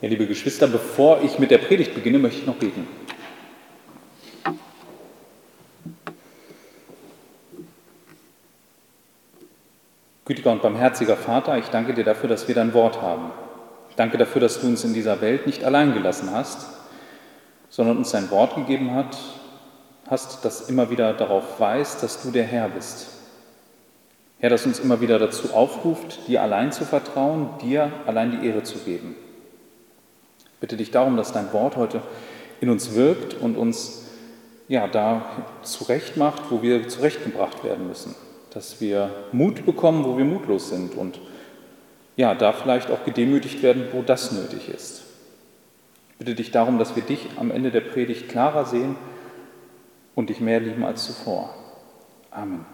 Ja, liebe Geschwister, bevor ich mit der Predigt beginne, möchte ich noch beten. Gütiger und barmherziger Vater, ich danke dir dafür, dass wir dein Wort haben. Ich danke dafür, dass du uns in dieser Welt nicht allein gelassen hast, sondern uns dein Wort gegeben hat, hast, das immer wieder darauf weist, dass du der Herr bist. Herr, das uns immer wieder dazu aufruft, dir allein zu vertrauen, dir allein die Ehre zu geben bitte dich darum, dass dein Wort heute in uns wirkt und uns ja, da zurecht macht, wo wir zurechtgebracht werden müssen. Dass wir Mut bekommen, wo wir mutlos sind und ja, da vielleicht auch gedemütigt werden, wo das nötig ist. Ich bitte dich darum, dass wir dich am Ende der Predigt klarer sehen und dich mehr lieben als zuvor. Amen.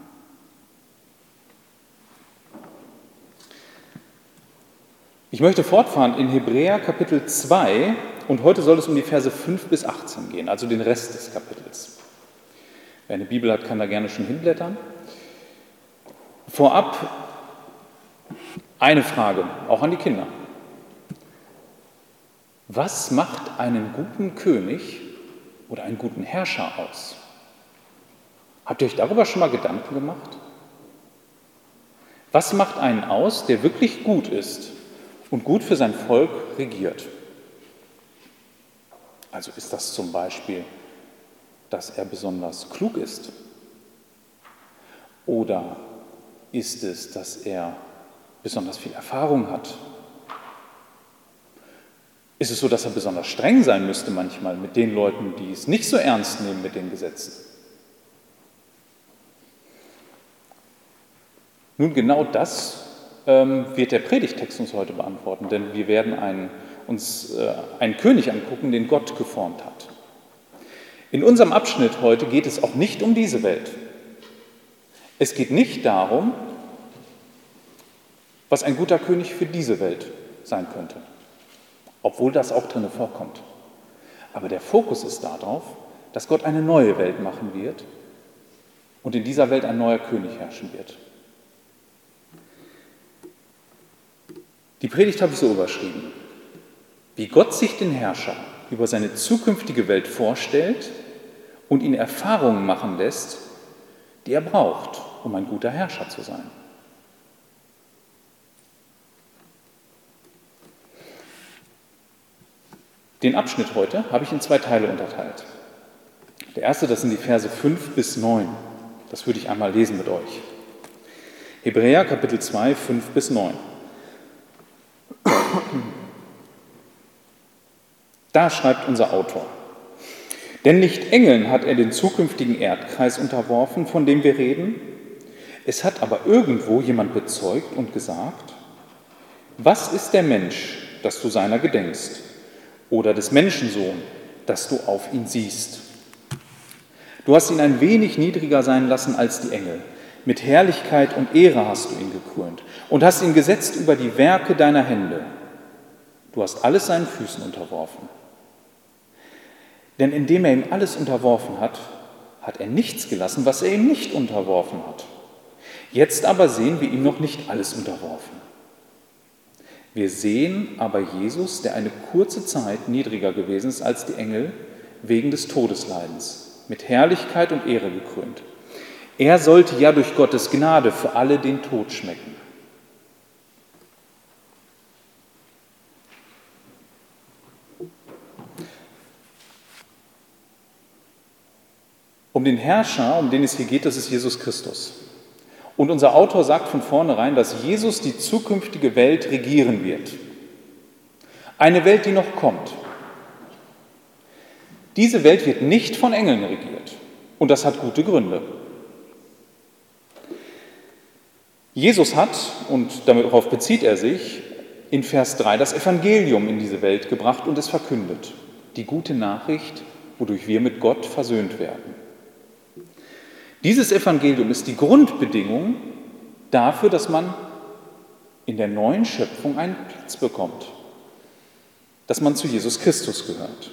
Ich möchte fortfahren in Hebräer Kapitel 2 und heute soll es um die Verse 5 bis 18 gehen, also den Rest des Kapitels. Wer eine Bibel hat, kann da gerne schon hinblättern. Vorab eine Frage, auch an die Kinder. Was macht einen guten König oder einen guten Herrscher aus? Habt ihr euch darüber schon mal Gedanken gemacht? Was macht einen aus, der wirklich gut ist und gut für sein Volk regiert. Also ist das zum Beispiel, dass er besonders klug ist? Oder ist es, dass er besonders viel Erfahrung hat? Ist es so, dass er besonders streng sein müsste manchmal mit den Leuten, die es nicht so ernst nehmen mit den Gesetzen? Nun, genau das wird der Predigtext uns heute beantworten, denn wir werden einen, uns äh, einen König angucken, den Gott geformt hat. In unserem Abschnitt heute geht es auch nicht um diese Welt. Es geht nicht darum, was ein guter König für diese Welt sein könnte, obwohl das auch drin vorkommt. Aber der Fokus ist darauf, dass Gott eine neue Welt machen wird und in dieser Welt ein neuer König herrschen wird. Die Predigt habe ich so überschrieben. Wie Gott sich den Herrscher über seine zukünftige Welt vorstellt und ihn Erfahrungen machen lässt, die er braucht, um ein guter Herrscher zu sein. Den Abschnitt heute habe ich in zwei Teile unterteilt. Der erste, das sind die Verse 5 bis 9. Das würde ich einmal lesen mit euch. Hebräer Kapitel 2, 5 bis 9. Da schreibt unser Autor. Denn nicht Engeln hat er den zukünftigen Erdkreis unterworfen, von dem wir reden. Es hat aber irgendwo jemand bezeugt und gesagt, was ist der Mensch, dass du seiner gedenkst, oder des Menschensohn, dass du auf ihn siehst? Du hast ihn ein wenig niedriger sein lassen als die Engel. Mit Herrlichkeit und Ehre hast du ihn gekrönt und hast ihn gesetzt über die Werke deiner Hände. Du hast alles seinen Füßen unterworfen. Denn indem er ihm alles unterworfen hat, hat er nichts gelassen, was er ihm nicht unterworfen hat. Jetzt aber sehen wir ihm noch nicht alles unterworfen. Wir sehen aber Jesus, der eine kurze Zeit niedriger gewesen ist als die Engel, wegen des Todesleidens, mit Herrlichkeit und Ehre gekrönt. Er sollte ja durch Gottes Gnade für alle den Tod schmecken. Um den Herrscher, um den es hier geht, das ist Jesus Christus. Und unser Autor sagt von vornherein, dass Jesus die zukünftige Welt regieren wird. Eine Welt, die noch kommt. Diese Welt wird nicht von Engeln regiert. Und das hat gute Gründe. Jesus hat, und darauf bezieht er sich, in Vers 3 das Evangelium in diese Welt gebracht und es verkündet. Die gute Nachricht, wodurch wir mit Gott versöhnt werden. Dieses Evangelium ist die Grundbedingung dafür, dass man in der neuen Schöpfung einen Platz bekommt, dass man zu Jesus Christus gehört.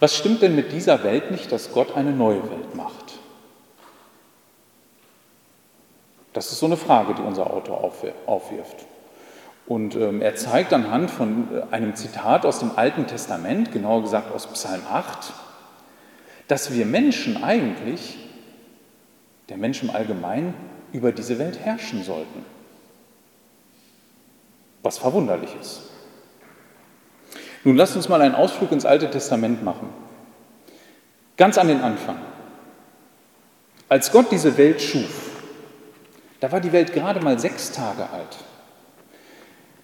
Was stimmt denn mit dieser Welt nicht, dass Gott eine neue Welt macht? Das ist so eine Frage, die unser Autor aufwirft. Und ähm, er zeigt anhand von äh, einem Zitat aus dem Alten Testament, genauer gesagt aus Psalm 8, dass wir Menschen eigentlich, der Mensch im Allgemeinen, über diese Welt herrschen sollten. Was verwunderlich ist. Nun lasst uns mal einen Ausflug ins Alte Testament machen. Ganz an den Anfang. Als Gott diese Welt schuf, da war die Welt gerade mal sechs Tage alt.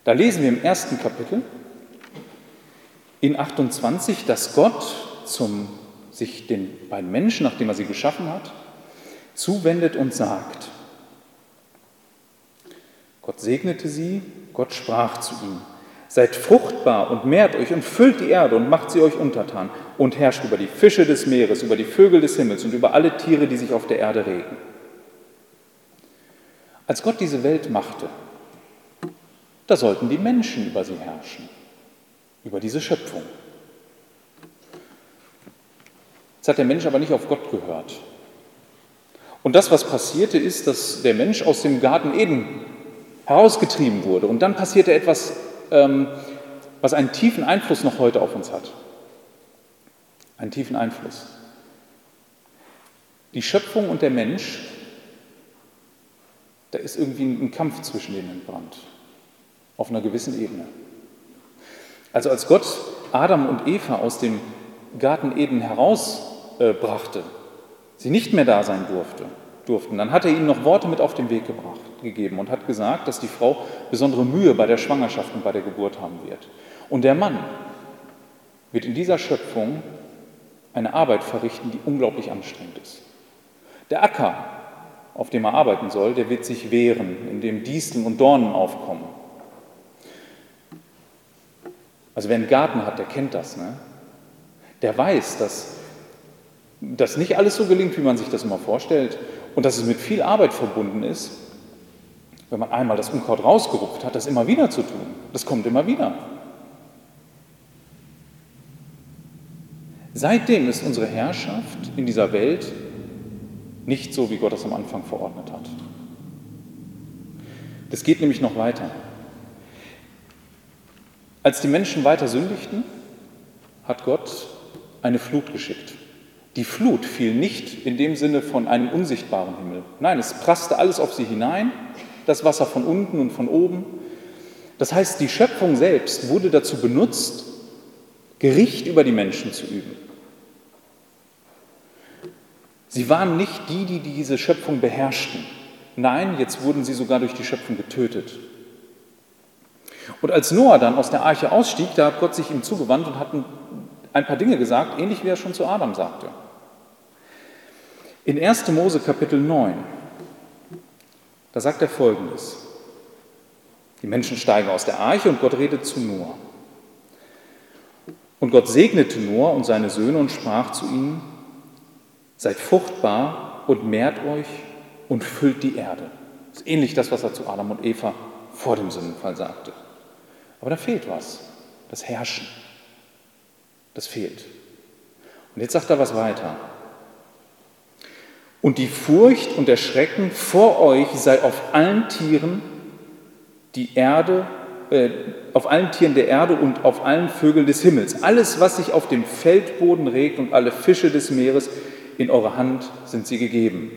Da lesen wir im ersten Kapitel in 28, dass Gott zum, sich den beiden Menschen, nachdem er sie geschaffen hat, zuwendet und sagt, Gott segnete sie, Gott sprach zu ihnen, seid fruchtbar und mehrt euch und füllt die Erde und macht sie euch untertan und herrscht über die Fische des Meeres, über die Vögel des Himmels und über alle Tiere, die sich auf der Erde regen. Als Gott diese Welt machte, da sollten die Menschen über sie herrschen, über diese Schöpfung. Jetzt hat der Mensch aber nicht auf Gott gehört. Und das, was passierte, ist, dass der Mensch aus dem Garten Eden herausgetrieben wurde. Und dann passierte etwas, ähm, was einen tiefen Einfluss noch heute auf uns hat. Einen tiefen Einfluss. Die Schöpfung und der Mensch, da ist irgendwie ein Kampf zwischen denen entbrannt auf einer gewissen Ebene. Also als Gott Adam und Eva aus dem Garten Eden herausbrachte, äh, sie nicht mehr da sein durfte, durften, dann hat er ihnen noch Worte mit auf den Weg gebracht, gegeben und hat gesagt, dass die Frau besondere Mühe bei der Schwangerschaft und bei der Geburt haben wird. Und der Mann wird in dieser Schöpfung eine Arbeit verrichten, die unglaublich anstrengend ist. Der Acker, auf dem er arbeiten soll, der wird sich wehren, in dem Disteln und Dornen aufkommen. Also wer einen Garten hat, der kennt das. Ne? Der weiß, dass das nicht alles so gelingt, wie man sich das immer vorstellt und dass es mit viel Arbeit verbunden ist, wenn man einmal das Unkraut rausgerupft hat, das immer wieder zu tun. Das kommt immer wieder. Seitdem ist unsere Herrschaft in dieser Welt nicht so, wie Gott es am Anfang verordnet hat. Das geht nämlich noch weiter. Als die Menschen weiter sündigten, hat Gott eine Flut geschickt. Die Flut fiel nicht in dem Sinne von einem unsichtbaren Himmel. Nein, es prasste alles auf sie hinein, das Wasser von unten und von oben. Das heißt, die Schöpfung selbst wurde dazu benutzt, Gericht über die Menschen zu üben. Sie waren nicht die, die diese Schöpfung beherrschten. Nein, jetzt wurden sie sogar durch die Schöpfung getötet. Und als Noah dann aus der Arche ausstieg, da hat Gott sich ihm zugewandt und hat ein paar Dinge gesagt, ähnlich wie er schon zu Adam sagte. In 1. Mose Kapitel 9, da sagt er folgendes. Die Menschen steigen aus der Arche und Gott redet zu Noah. Und Gott segnete Noah und seine Söhne und sprach zu ihnen, seid fruchtbar und mehrt euch und füllt die Erde. Das ist ähnlich das, was er zu Adam und Eva vor dem Sündenfall sagte. Aber da fehlt was, das Herrschen. Das fehlt. Und jetzt sagt er was weiter. Und die Furcht und der Schrecken vor euch sei auf allen Tieren die Erde, äh, auf allen Tieren der Erde und auf allen Vögeln des Himmels. Alles, was sich auf dem Feldboden regt und alle Fische des Meeres, in eure Hand sind sie gegeben.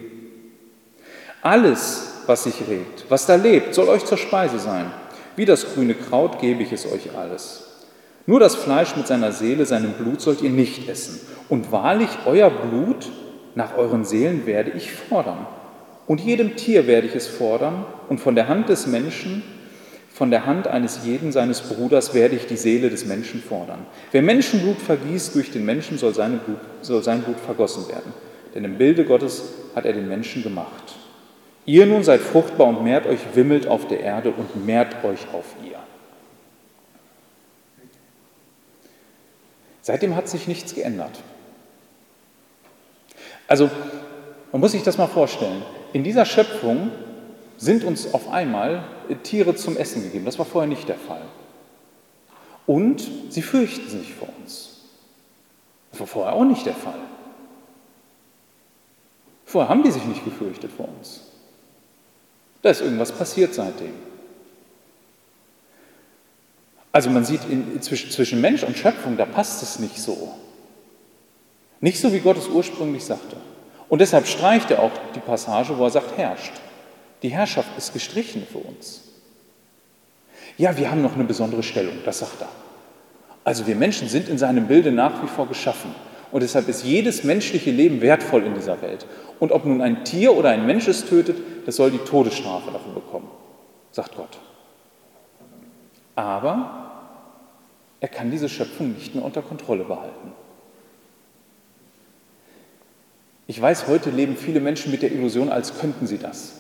Alles, was sich regt, was da lebt, soll euch zur Speise sein. Wie das grüne Kraut gebe ich es euch alles. Nur das Fleisch mit seiner Seele, seinem Blut sollt ihr nicht essen. Und wahrlich, euer Blut nach euren Seelen werde ich fordern. Und jedem Tier werde ich es fordern. Und von der Hand des Menschen, von der Hand eines jeden seines Bruders werde ich die Seele des Menschen fordern. Wer Menschenblut vergießt durch den Menschen, soll, Blut, soll sein Blut vergossen werden. Denn im Bilde Gottes hat er den Menschen gemacht. Ihr nun seid fruchtbar und mehrt euch, wimmelt auf der Erde und mehrt euch auf ihr. Seitdem hat sich nichts geändert. Also, man muss sich das mal vorstellen. In dieser Schöpfung sind uns auf einmal Tiere zum Essen gegeben. Das war vorher nicht der Fall. Und sie fürchten sich vor uns. Das war vorher auch nicht der Fall. Vorher haben die sich nicht gefürchtet vor uns. Da ist irgendwas passiert seitdem. Also man sieht in, zwischen, zwischen Mensch und Schöpfung, da passt es nicht so. Nicht so, wie Gott es ursprünglich sagte. Und deshalb streicht er auch die Passage, wo er sagt, herrscht. Die Herrschaft ist gestrichen für uns. Ja, wir haben noch eine besondere Stellung, das sagt er. Also wir Menschen sind in seinem Bilde nach wie vor geschaffen. Und deshalb ist jedes menschliche Leben wertvoll in dieser Welt. Und ob nun ein Tier oder ein Mensch es tötet, das soll die Todesstrafe dafür bekommen, sagt Gott. Aber er kann diese Schöpfung nicht mehr unter Kontrolle behalten. Ich weiß, heute leben viele Menschen mit der Illusion, als könnten sie das.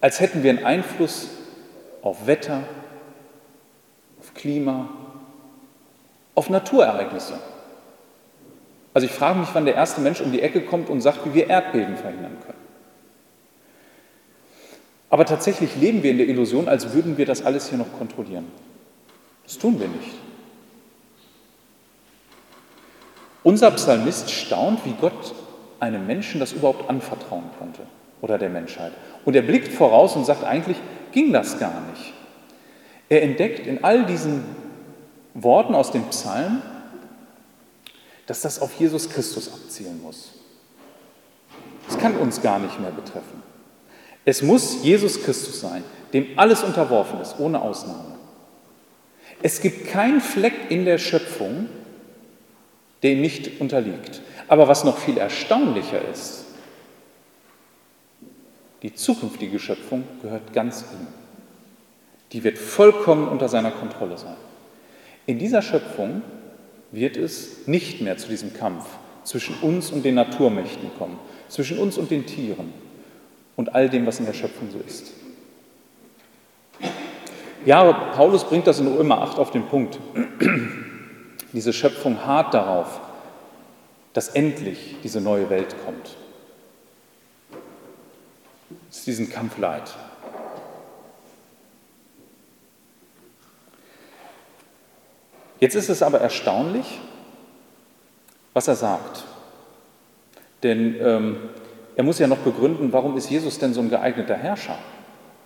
Als hätten wir einen Einfluss auf Wetter, auf Klima, auf Naturereignisse. Also ich frage mich, wann der erste Mensch um die Ecke kommt und sagt, wie wir Erdbeben verhindern können. Aber tatsächlich leben wir in der Illusion, als würden wir das alles hier noch kontrollieren. Das tun wir nicht. Unser Psalmist staunt, wie Gott einem Menschen das überhaupt anvertrauen konnte oder der Menschheit. Und er blickt voraus und sagt, eigentlich ging das gar nicht. Er entdeckt in all diesen Worten aus dem Psalm, dass das auf Jesus Christus abzielen muss. Das kann uns gar nicht mehr betreffen. Es muss Jesus Christus sein, dem alles unterworfen ist, ohne Ausnahme. Es gibt keinen Fleck in der Schöpfung, der ihm nicht unterliegt. Aber was noch viel erstaunlicher ist, die zukünftige Schöpfung gehört ganz ihm. Die wird vollkommen unter seiner Kontrolle sein. In dieser Schöpfung wird es nicht mehr zu diesem Kampf zwischen uns und den Naturmächten kommen, zwischen uns und den Tieren und all dem, was in der Schöpfung so ist. Ja, Paulus bringt das in Römer 8 auf den Punkt. Diese Schöpfung hart darauf, dass endlich diese neue Welt kommt. Es ist diesen Kampf leid. Jetzt ist es aber erstaunlich, was er sagt. Denn ähm, er muss ja noch begründen, warum ist Jesus denn so ein geeigneter Herrscher?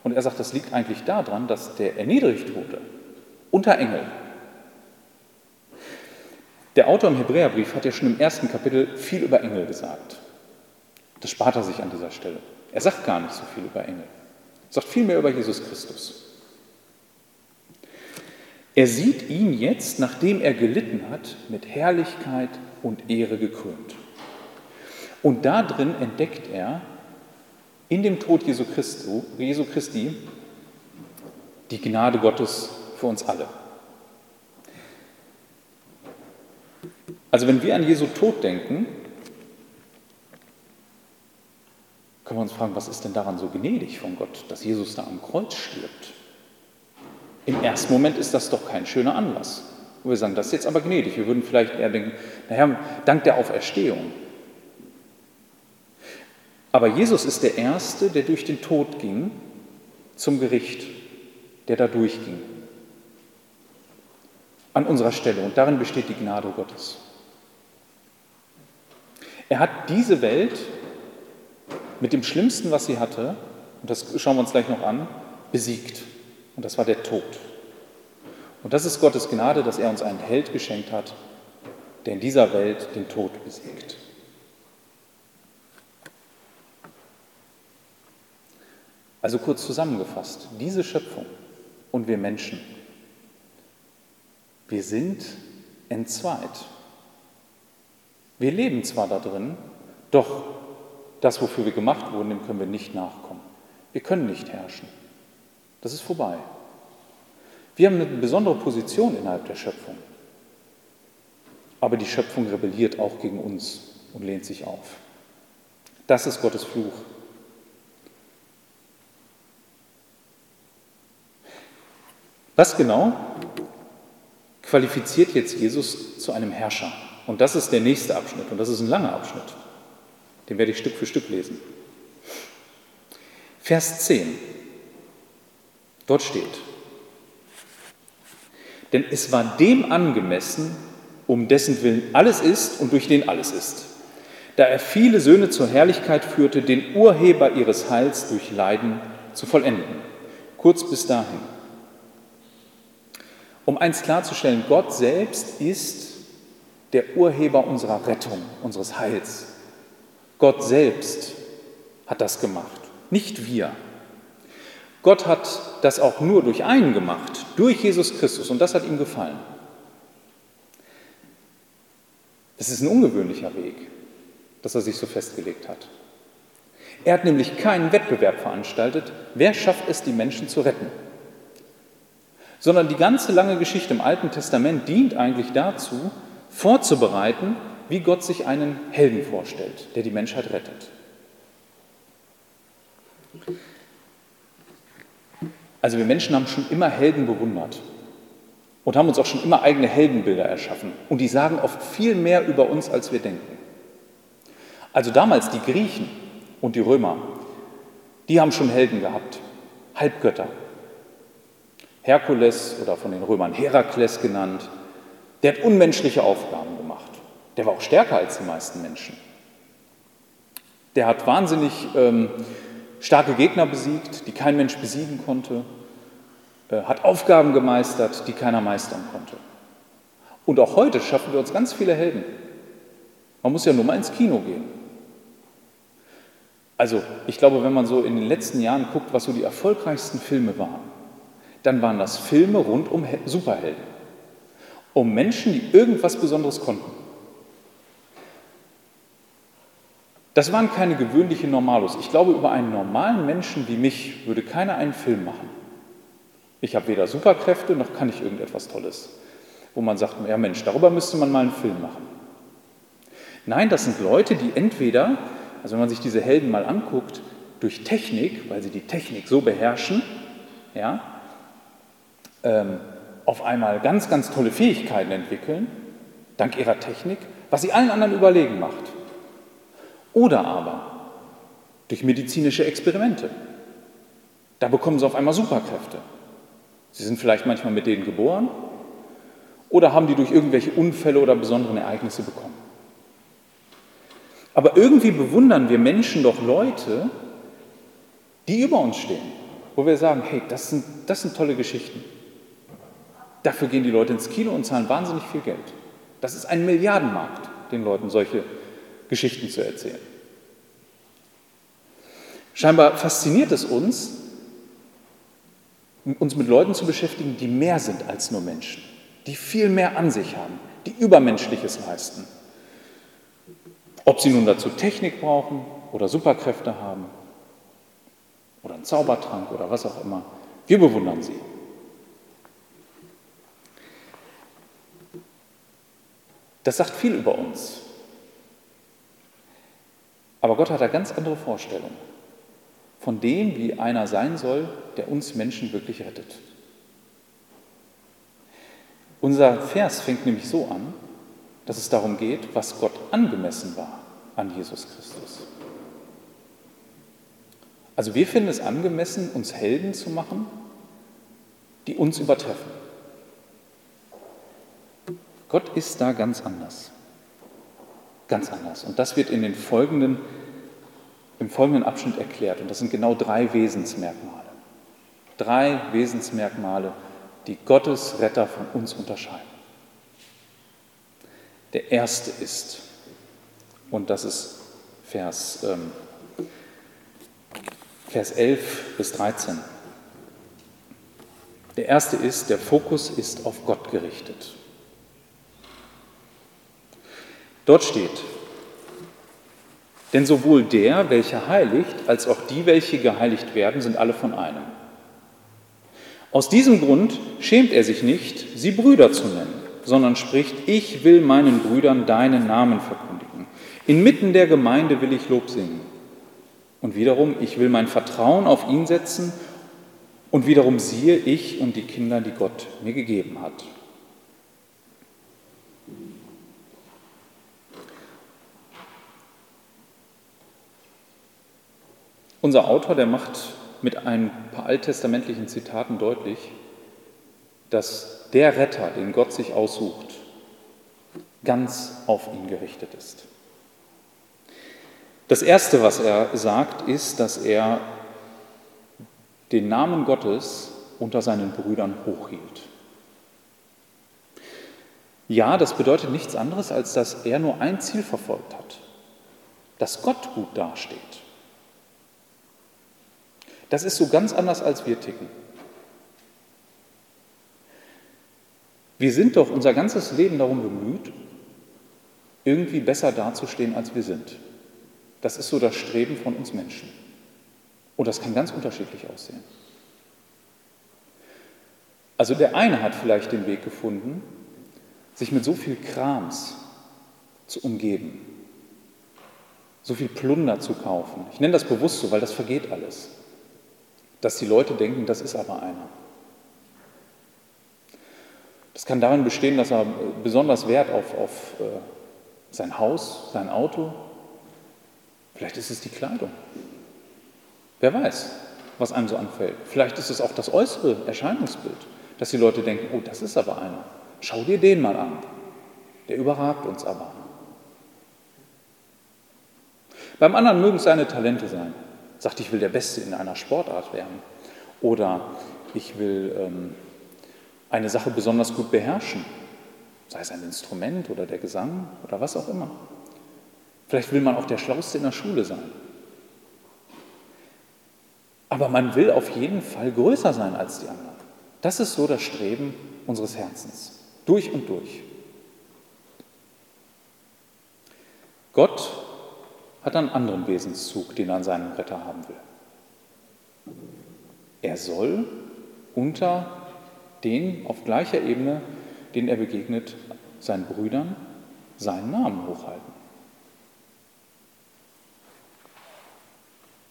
Und er sagt, das liegt eigentlich daran, dass der erniedrigt wurde unter Engel. Der Autor im Hebräerbrief hat ja schon im ersten Kapitel viel über Engel gesagt. Das spart er sich an dieser Stelle. Er sagt gar nicht so viel über Engel. Er sagt viel mehr über Jesus Christus. Er sieht ihn jetzt, nachdem er gelitten hat, mit Herrlichkeit und Ehre gekrönt. Und da drin entdeckt er, in dem Tod Jesu, Christu, Jesu Christi die Gnade Gottes für uns alle. Also wenn wir an Jesu Tod denken, können wir uns fragen, was ist denn daran so gnädig von Gott, dass Jesus da am Kreuz stirbt? Im ersten Moment ist das doch kein schöner Anlass. Und wir sagen, das ist jetzt aber gnädig. Wir würden vielleicht eher denken, naja, dank der Auferstehung. Aber Jesus ist der Erste, der durch den Tod ging zum Gericht, der da durchging. An unserer Stelle. Und darin besteht die Gnade Gottes. Er hat diese Welt mit dem Schlimmsten, was sie hatte, und das schauen wir uns gleich noch an, besiegt. Und das war der Tod. Und das ist Gottes Gnade, dass er uns einen Held geschenkt hat, der in dieser Welt den Tod besiegt. Also kurz zusammengefasst, diese Schöpfung und wir Menschen, wir sind entzweit. Wir leben zwar da drin, doch das, wofür wir gemacht wurden, dem können wir nicht nachkommen. Wir können nicht herrschen. Das ist vorbei. Wir haben eine besondere Position innerhalb der Schöpfung. Aber die Schöpfung rebelliert auch gegen uns und lehnt sich auf. Das ist Gottes Fluch. Was genau qualifiziert jetzt Jesus zu einem Herrscher? Und das ist der nächste Abschnitt und das ist ein langer Abschnitt. Den werde ich Stück für Stück lesen. Vers 10. Dort steht, denn es war dem angemessen, um dessen Willen alles ist und durch den alles ist, da er viele Söhne zur Herrlichkeit führte, den Urheber ihres Heils durch Leiden zu vollenden. Kurz bis dahin. Um eins klarzustellen, Gott selbst ist der Urheber unserer Rettung, unseres Heils. Gott selbst hat das gemacht, nicht wir. Gott hat das auch nur durch einen gemacht, durch Jesus Christus, und das hat ihm gefallen. Es ist ein ungewöhnlicher Weg, dass er sich so festgelegt hat. Er hat nämlich keinen Wettbewerb veranstaltet, wer schafft es, die Menschen zu retten, sondern die ganze lange Geschichte im Alten Testament dient eigentlich dazu, vorzubereiten, wie Gott sich einen Helden vorstellt, der die Menschheit rettet. Also wir Menschen haben schon immer Helden bewundert und haben uns auch schon immer eigene Heldenbilder erschaffen. Und die sagen oft viel mehr über uns, als wir denken. Also damals die Griechen und die Römer, die haben schon Helden gehabt, Halbgötter. Herkules oder von den Römern Herakles genannt, der hat unmenschliche Aufgaben gemacht. Der war auch stärker als die meisten Menschen. Der hat wahnsinnig ähm, starke Gegner besiegt, die kein Mensch besiegen konnte, äh, hat Aufgaben gemeistert, die keiner meistern konnte. Und auch heute schaffen wir uns ganz viele Helden. Man muss ja nur mal ins Kino gehen. Also ich glaube, wenn man so in den letzten Jahren guckt, was so die erfolgreichsten Filme waren, dann waren das Filme rund um Superhelden, um Menschen, die irgendwas Besonderes konnten. Das waren keine gewöhnlichen Normalos. Ich glaube, über einen normalen Menschen wie mich würde keiner einen Film machen. Ich habe weder Superkräfte noch kann ich irgendetwas Tolles, wo man sagt, ja Mensch, darüber müsste man mal einen Film machen. Nein, das sind Leute, die entweder, also wenn man sich diese Helden mal anguckt, durch Technik, weil sie die Technik so beherrschen, ja, ähm, auf einmal ganz, ganz tolle Fähigkeiten entwickeln, dank ihrer Technik, was sie allen anderen überlegen macht. Oder aber durch medizinische Experimente. Da bekommen sie auf einmal Superkräfte. Sie sind vielleicht manchmal mit denen geboren oder haben die durch irgendwelche Unfälle oder besonderen Ereignisse bekommen. Aber irgendwie bewundern wir Menschen doch Leute, die über uns stehen, wo wir sagen, hey, das sind, das sind tolle Geschichten. Dafür gehen die Leute ins Kino und zahlen wahnsinnig viel Geld. Das ist ein Milliardenmarkt, den Leuten solche Geschichten zu erzählen. Scheinbar fasziniert es uns, uns mit Leuten zu beschäftigen, die mehr sind als nur Menschen, die viel mehr an sich haben, die Übermenschliches leisten. Ob sie nun dazu Technik brauchen oder Superkräfte haben oder einen Zaubertrank oder was auch immer, wir bewundern sie. Das sagt viel über uns. Aber Gott hat da ganz andere Vorstellungen von dem, wie einer sein soll, der uns Menschen wirklich rettet. Unser Vers fängt nämlich so an, dass es darum geht, was Gott angemessen war an Jesus Christus. Also wir finden es angemessen, uns Helden zu machen, die uns übertreffen. Gott ist da ganz anders. Ganz anders. Und das wird in den folgenden im folgenden Abschnitt erklärt. Und das sind genau drei Wesensmerkmale. Drei Wesensmerkmale, die Gottes Retter von uns unterscheiden. Der erste ist, und das ist Vers, ähm, Vers 11 bis 13. Der erste ist, der Fokus ist auf Gott gerichtet. Dort steht, denn sowohl der, welcher heiligt, als auch die, welche geheiligt werden, sind alle von einem. Aus diesem Grund schämt er sich nicht, sie Brüder zu nennen, sondern spricht, ich will meinen Brüdern deinen Namen verkündigen. Inmitten der Gemeinde will ich Lob singen. Und wiederum, ich will mein Vertrauen auf ihn setzen und wiederum siehe ich und die Kinder, die Gott mir gegeben hat. Unser Autor, der macht mit ein paar alttestamentlichen Zitaten deutlich, dass der Retter, den Gott sich aussucht, ganz auf ihn gerichtet ist. Das Erste, was er sagt, ist, dass er den Namen Gottes unter seinen Brüdern hochhielt. Ja, das bedeutet nichts anderes, als dass er nur ein Ziel verfolgt hat, dass Gott gut dasteht. Das ist so ganz anders, als wir ticken. Wir sind doch unser ganzes Leben darum bemüht, irgendwie besser dazustehen, als wir sind. Das ist so das Streben von uns Menschen. Und das kann ganz unterschiedlich aussehen. Also der eine hat vielleicht den Weg gefunden, sich mit so viel Krams zu umgeben, so viel Plunder zu kaufen. Ich nenne das bewusst so, weil das vergeht alles. Dass die Leute denken, das ist aber einer. Das kann darin bestehen, dass er besonders Wert auf, auf äh, sein Haus, sein Auto, vielleicht ist es die Kleidung. Wer weiß, was einem so anfällt. Vielleicht ist es auch das äußere Erscheinungsbild, dass die Leute denken, oh, das ist aber einer. Schau dir den mal an. Der überragt uns aber. Beim anderen mögen es seine Talente sein. Sagt, ich will der Beste in einer Sportart werden. Oder ich will ähm, eine Sache besonders gut beherrschen. Sei es ein Instrument oder der Gesang oder was auch immer. Vielleicht will man auch der Schlauste in der Schule sein. Aber man will auf jeden Fall größer sein als die anderen. Das ist so das Streben unseres Herzens. Durch und durch. Gott hat einen anderen Wesenszug, den er an seinem Retter haben will. Er soll unter den auf gleicher Ebene, denen er begegnet, seinen Brüdern, seinen Namen hochhalten.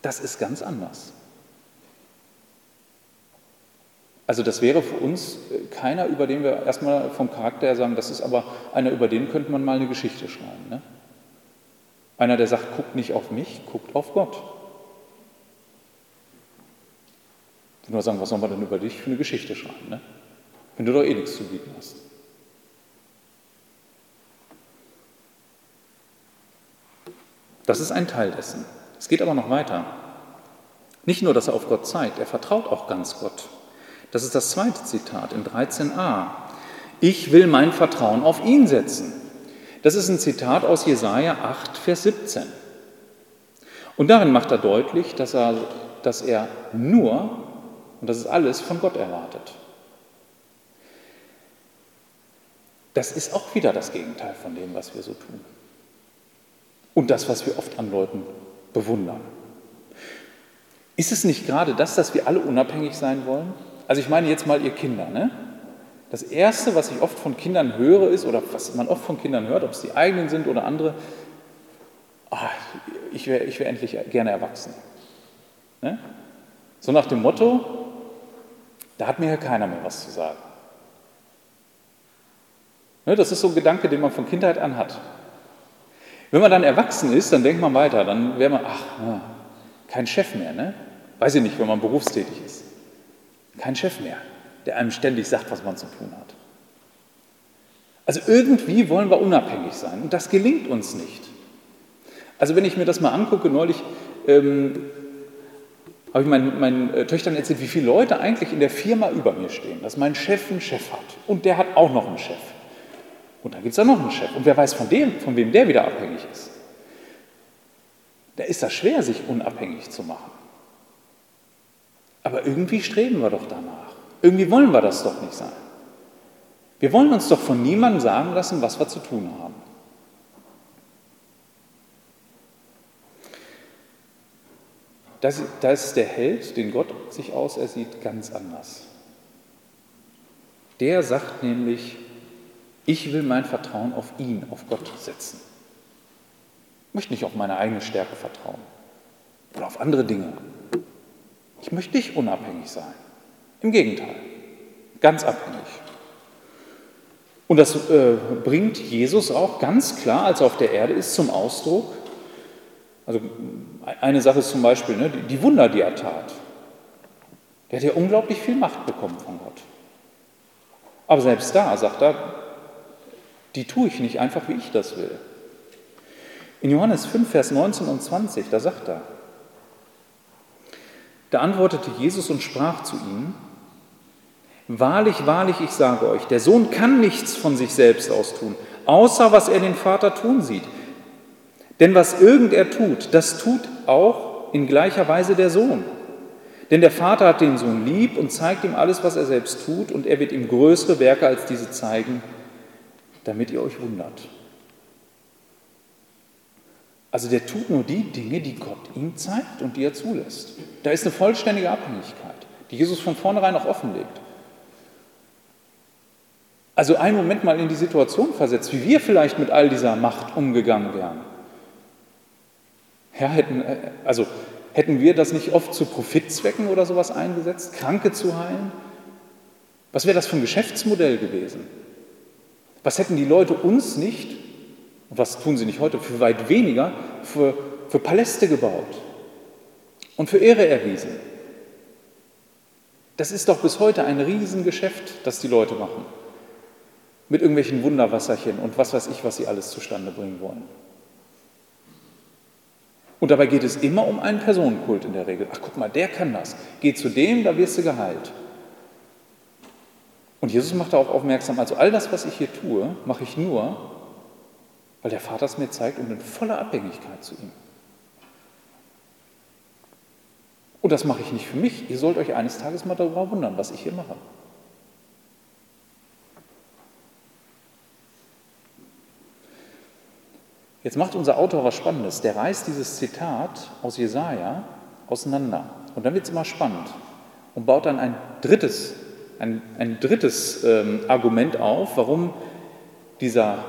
Das ist ganz anders. Also das wäre für uns äh, keiner, über den wir erstmal vom Charakter her sagen, das ist aber einer, über den könnte man mal eine Geschichte schreiben. Ne? Einer, der sagt, guckt nicht auf mich, guckt auf Gott. Und wir sagen, was soll man denn über dich für eine Geschichte schreiben, ne? wenn du doch eh nichts zu bieten hast. Das ist ein Teil dessen. Es geht aber noch weiter. Nicht nur, dass er auf Gott zeigt, er vertraut auch ganz Gott. Das ist das zweite Zitat in 13a. Ich will mein Vertrauen auf ihn setzen. Das ist ein Zitat aus Jesaja 8, Vers 17. Und darin macht er deutlich, dass er, dass er nur, und das ist alles, von Gott erwartet. Das ist auch wieder das Gegenteil von dem, was wir so tun. Und das, was wir oft an Leuten bewundern. Ist es nicht gerade das, dass wir alle unabhängig sein wollen? Also ich meine jetzt mal ihr Kinder. Ne? Das Erste, was ich oft von Kindern höre, ist, oder was man oft von Kindern hört, ob es die eigenen sind oder andere, ach, ich wäre ich wär endlich gerne erwachsen. Ne? So nach dem Motto, da hat mir ja keiner mehr was zu sagen. Ne, das ist so ein Gedanke, den man von Kindheit an hat. Wenn man dann erwachsen ist, dann denkt man weiter, dann wäre man, ach, kein Chef mehr, ne? Weiß ich nicht, wenn man berufstätig ist. Kein Chef mehr, der einem ständig sagt, was man zu tun hat. Also irgendwie wollen wir unabhängig sein und das gelingt uns nicht. Also wenn ich mir das mal angucke, neulich ähm, habe ich meinen, meinen äh, Töchtern erzählt, wie viele Leute eigentlich in der Firma über mir stehen, dass mein Chef einen Chef hat und der hat auch noch einen Chef. Und dann gibt es da noch einen Chef und wer weiß von dem, von wem der wieder abhängig ist. Da ist das schwer, sich unabhängig zu machen. Aber irgendwie streben wir doch danach. Irgendwie wollen wir das doch nicht sein. Wir wollen uns doch von niemandem sagen lassen, was wir zu tun haben. Da ist der Held, den Gott sich ausersieht, ganz anders. Der sagt nämlich, ich will mein Vertrauen auf ihn, auf Gott setzen. Ich möchte nicht auf meine eigene Stärke vertrauen oder auf andere Dinge. Ich möchte nicht unabhängig sein. Im Gegenteil, ganz abhängig. Und das äh, bringt Jesus auch ganz klar, als er auf der Erde ist, zum Ausdruck. Also eine Sache ist zum Beispiel ne, die Wunder, die er tat. Der hat ja unglaublich viel Macht bekommen von Gott. Aber selbst da sagt er, die tue ich nicht einfach, wie ich das will. In Johannes 5, Vers 19 und 20, da sagt er, da antwortete Jesus und sprach zu ihnen, Wahrlich, wahrlich, ich sage euch, der Sohn kann nichts von sich selbst aus tun, außer was er den Vater tun sieht. Denn was irgend er tut, das tut auch in gleicher Weise der Sohn. Denn der Vater hat den Sohn lieb und zeigt ihm alles, was er selbst tut, und er wird ihm größere Werke als diese zeigen, damit ihr euch wundert. Also der tut nur die Dinge, die Gott ihm zeigt und die er zulässt. Da ist eine vollständige Abhängigkeit, die Jesus von vornherein auch offenlegt. Also einen Moment mal in die Situation versetzt, wie wir vielleicht mit all dieser Macht umgegangen wären. Ja, hätten, äh, also hätten wir das nicht oft zu Profitzwecken oder sowas eingesetzt, Kranke zu heilen? Was wäre das für ein Geschäftsmodell gewesen? Was hätten die Leute uns nicht, und was tun sie nicht heute, für weit weniger, für, für Paläste gebaut und für Ehre erwiesen? Das ist doch bis heute ein Riesengeschäft, das die Leute machen mit irgendwelchen Wunderwasserchen und was weiß ich, was sie alles zustande bringen wollen. Und dabei geht es immer um einen Personenkult in der Regel. Ach, guck mal, der kann das. Geh zu dem, da wirst du geheilt. Und Jesus macht darauf aufmerksam, also all das, was ich hier tue, mache ich nur, weil der Vater es mir zeigt und in voller Abhängigkeit zu ihm. Und das mache ich nicht für mich. Ihr sollt euch eines Tages mal darüber wundern, was ich hier mache. Jetzt macht unser Autor was Spannendes. Der reißt dieses Zitat aus Jesaja auseinander. Und dann wird es immer spannend und baut dann ein drittes, ein, ein drittes ähm, Argument auf, warum dieser,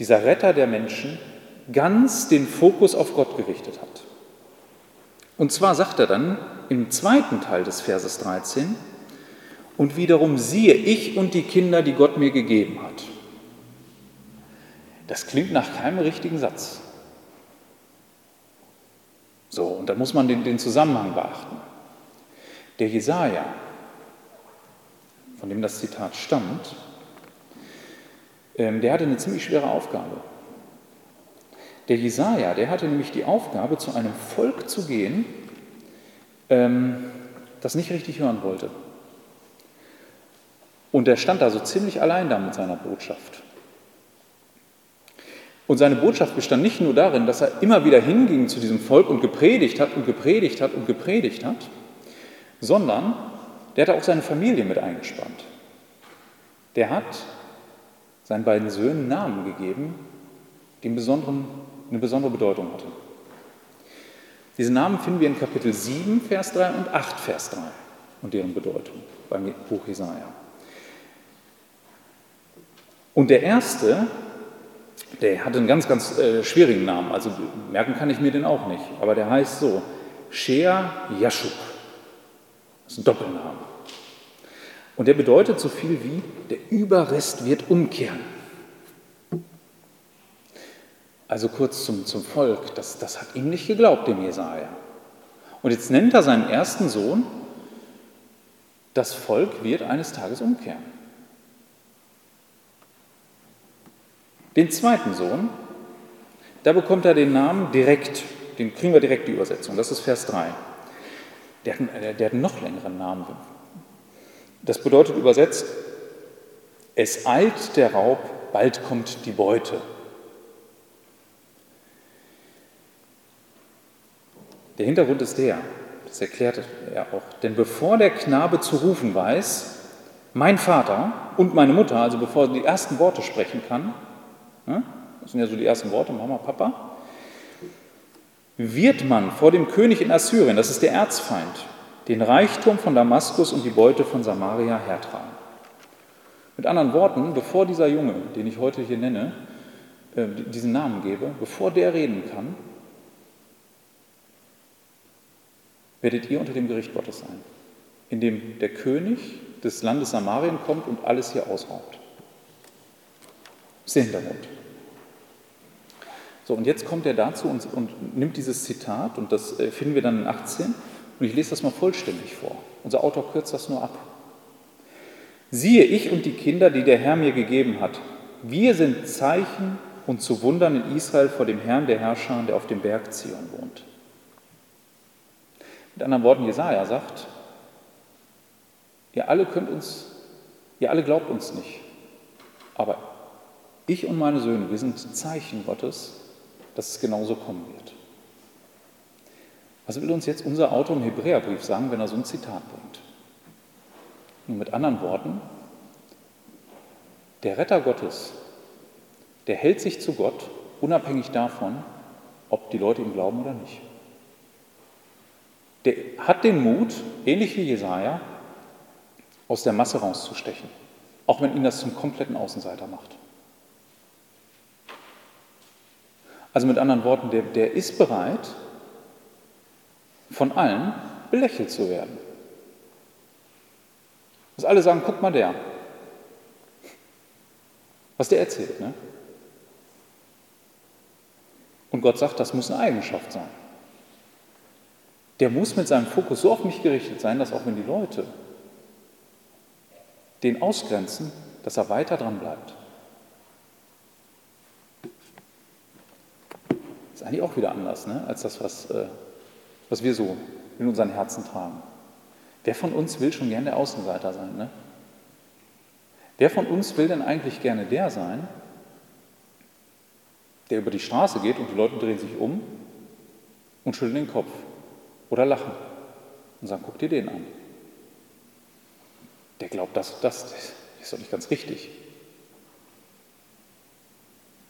dieser Retter der Menschen ganz den Fokus auf Gott gerichtet hat. Und zwar sagt er dann im zweiten Teil des Verses 13, und wiederum siehe ich und die Kinder, die Gott mir gegeben hat. Das klingt nach keinem richtigen Satz. So, und da muss man den, den Zusammenhang beachten. Der Jesaja, von dem das Zitat stammt, ähm, der hatte eine ziemlich schwere Aufgabe. Der Jesaja, der hatte nämlich die Aufgabe, zu einem Volk zu gehen, ähm, das nicht richtig hören wollte. Und er stand da so ziemlich allein da mit seiner Botschaft. Und seine Botschaft bestand nicht nur darin, dass er immer wieder hinging zu diesem Volk und gepredigt hat und gepredigt hat und gepredigt hat, sondern der hat auch seine Familie mit eingespannt. Der hat seinen beiden Söhnen Namen gegeben, die eine besondere Bedeutung hatten. Diese Namen finden wir in Kapitel 7, Vers 3 und 8, Vers 3 und deren Bedeutung beim Buch Jesaja. Und der erste der hatte einen ganz, ganz äh, schwierigen Namen, also merken kann ich mir den auch nicht, aber der heißt so, Shea Yashub. Das ist ein Doppelname. Und der bedeutet so viel wie, der Überrest wird umkehren. Also kurz zum, zum Volk, das, das hat ihm nicht geglaubt, dem Jesaja. Und jetzt nennt er seinen ersten Sohn, das Volk wird eines Tages umkehren. Den zweiten Sohn, da bekommt er den Namen direkt, den kriegen wir direkt die Übersetzung, das ist Vers 3. Der hat, einen, der hat einen noch längeren Namen. Das bedeutet übersetzt, es eilt der Raub, bald kommt die Beute. Der Hintergrund ist der, das erklärt er auch, denn bevor der Knabe zu rufen weiß, mein Vater und meine Mutter, also bevor er die ersten Worte sprechen kann, das sind ja so die ersten Worte, Mama, Papa. Wird man vor dem König in Assyrien, das ist der Erzfeind, den Reichtum von Damaskus und die Beute von Samaria hertragen. Mit anderen Worten, bevor dieser Junge, den ich heute hier nenne, äh, diesen Namen gebe, bevor der reden kann, werdet ihr unter dem Gericht Gottes sein, in dem der König des Landes Samarien kommt und alles hier ausraubt. Der Hintergrund. So, und jetzt kommt er dazu und, und nimmt dieses Zitat, und das äh, finden wir dann in 18, und ich lese das mal vollständig vor. Unser Autor kürzt das nur ab. Siehe ich und die Kinder, die der Herr mir gegeben hat, wir sind Zeichen und zu Wundern in Israel vor dem Herrn der Herrscher, der auf dem Berg Zion wohnt. Mit anderen Worten, Jesaja sagt, ihr alle könnt uns, ihr alle glaubt uns nicht. Aber ich und meine Söhne, wir sind Zeichen Gottes, dass es genauso kommen wird. Was will uns jetzt unser Autor im Hebräerbrief sagen, wenn er so ein Zitat bringt? Nur mit anderen Worten, der Retter Gottes, der hält sich zu Gott, unabhängig davon, ob die Leute ihm glauben oder nicht. Der hat den Mut, ähnlich wie Jesaja, aus der Masse rauszustechen, auch wenn ihn das zum kompletten Außenseiter macht. Also mit anderen Worten, der, der ist bereit, von allen belächelt zu werden. Dass alle sagen, guck mal der. Was der erzählt, ne? Und Gott sagt, das muss eine Eigenschaft sein. Der muss mit seinem Fokus so auf mich gerichtet sein, dass auch wenn die Leute den ausgrenzen, dass er weiter dran bleibt. Eigentlich auch wieder anders, ne? als das, was, äh, was wir so in unseren Herzen tragen. Wer von uns will schon gerne der Außenseiter sein? Ne? Wer von uns will denn eigentlich gerne der sein, der über die Straße geht und die Leute drehen sich um und schütteln den Kopf oder lachen und sagen, guck dir den an. Der glaubt, das, das ist doch nicht ganz richtig.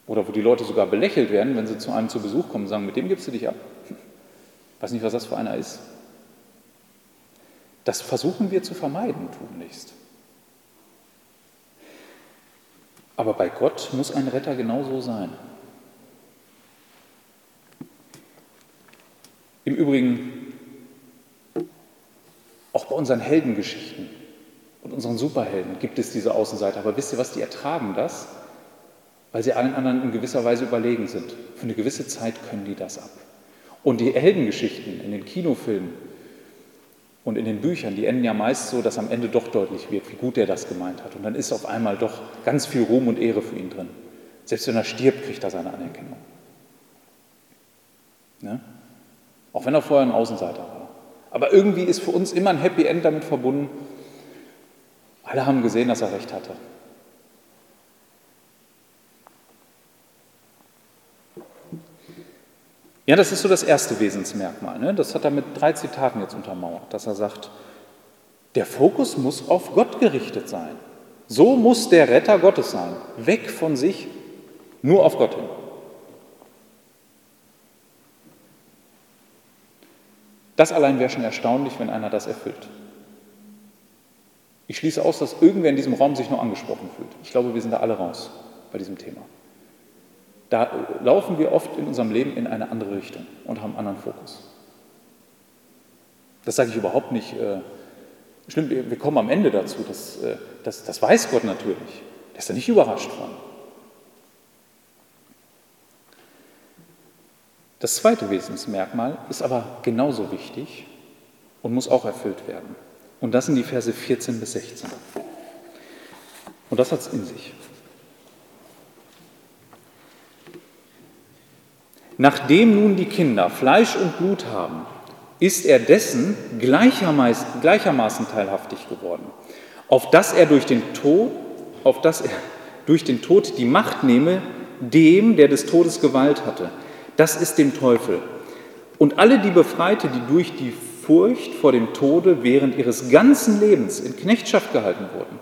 Oder wo die Leute sogar belächelt werden, wenn sie zu einem zu Besuch kommen und sagen, mit dem gibst du dich ab. Weiß nicht, was das für einer ist. Das versuchen wir zu vermeiden, tunlichst. Aber bei Gott muss ein Retter genauso sein. Im Übrigen auch bei unseren Heldengeschichten und unseren Superhelden gibt es diese Außenseiter. Aber wisst ihr was, die ertragen das, weil sie allen anderen in gewisser Weise überlegen sind. Für eine gewisse Zeit können die das ab. Und die Heldengeschichten in den Kinofilmen und in den Büchern, die enden ja meist so, dass am Ende doch deutlich wird, wie gut er das gemeint hat. Und dann ist auf einmal doch ganz viel Ruhm und Ehre für ihn drin. Selbst wenn er stirbt, kriegt er seine Anerkennung. Ne? Auch wenn er vorher ein Außenseiter war. Aber irgendwie ist für uns immer ein Happy End damit verbunden. Alle haben gesehen, dass er recht hatte. Ja, das ist so das erste Wesensmerkmal. Ne? Das hat er mit drei Zitaten jetzt untermauert, dass er sagt, der Fokus muss auf Gott gerichtet sein. So muss der Retter Gottes sein. Weg von sich, nur auf Gott hin. Das allein wäre schon erstaunlich, wenn einer das erfüllt. Ich schließe aus, dass irgendwer in diesem Raum sich nur angesprochen fühlt. Ich glaube, wir sind da alle raus bei diesem Thema. Da laufen wir oft in unserem Leben in eine andere Richtung und haben einen anderen Fokus. Das sage ich überhaupt nicht. Äh, stimmt, wir kommen am Ende dazu. Das, äh, das, das weiß Gott natürlich. Der ist da nicht überrascht von. Das zweite Wesensmerkmal ist aber genauso wichtig und muss auch erfüllt werden. Und das sind die Verse 14 bis 16. Und das hat es in sich. Nachdem nun die Kinder Fleisch und Blut haben, ist er dessen gleichermaßen, teilhaftig geworden, auf dass er durch den Tod, auf dass er durch den Tod die Macht nehme, dem, der des Todes Gewalt hatte, das ist dem Teufel. Und alle die Befreite, die durch die Furcht vor dem Tode während ihres ganzen Lebens in Knechtschaft gehalten wurden.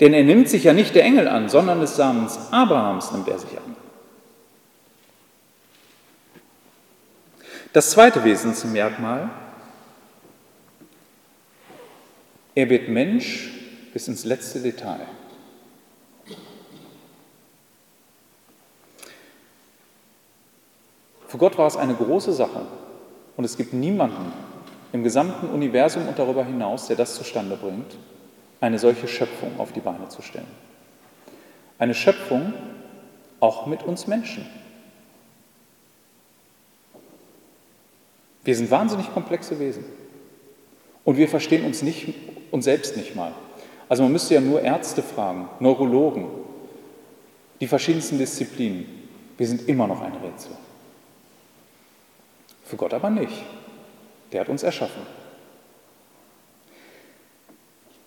Denn er nimmt sich ja nicht der Engel an, sondern des Samens Abrahams nimmt er sich an. Das zweite Wesensmerkmal, er wird Mensch bis ins letzte Detail. Für Gott war es eine große Sache und es gibt niemanden im gesamten Universum und darüber hinaus, der das zustande bringt, eine solche Schöpfung auf die Beine zu stellen. Eine Schöpfung auch mit uns Menschen. Wir sind wahnsinnig komplexe Wesen und wir verstehen uns, nicht, uns selbst nicht mal. Also man müsste ja nur Ärzte fragen, Neurologen, die verschiedensten Disziplinen. Wir sind immer noch ein Rätsel. Für Gott aber nicht. Der hat uns erschaffen.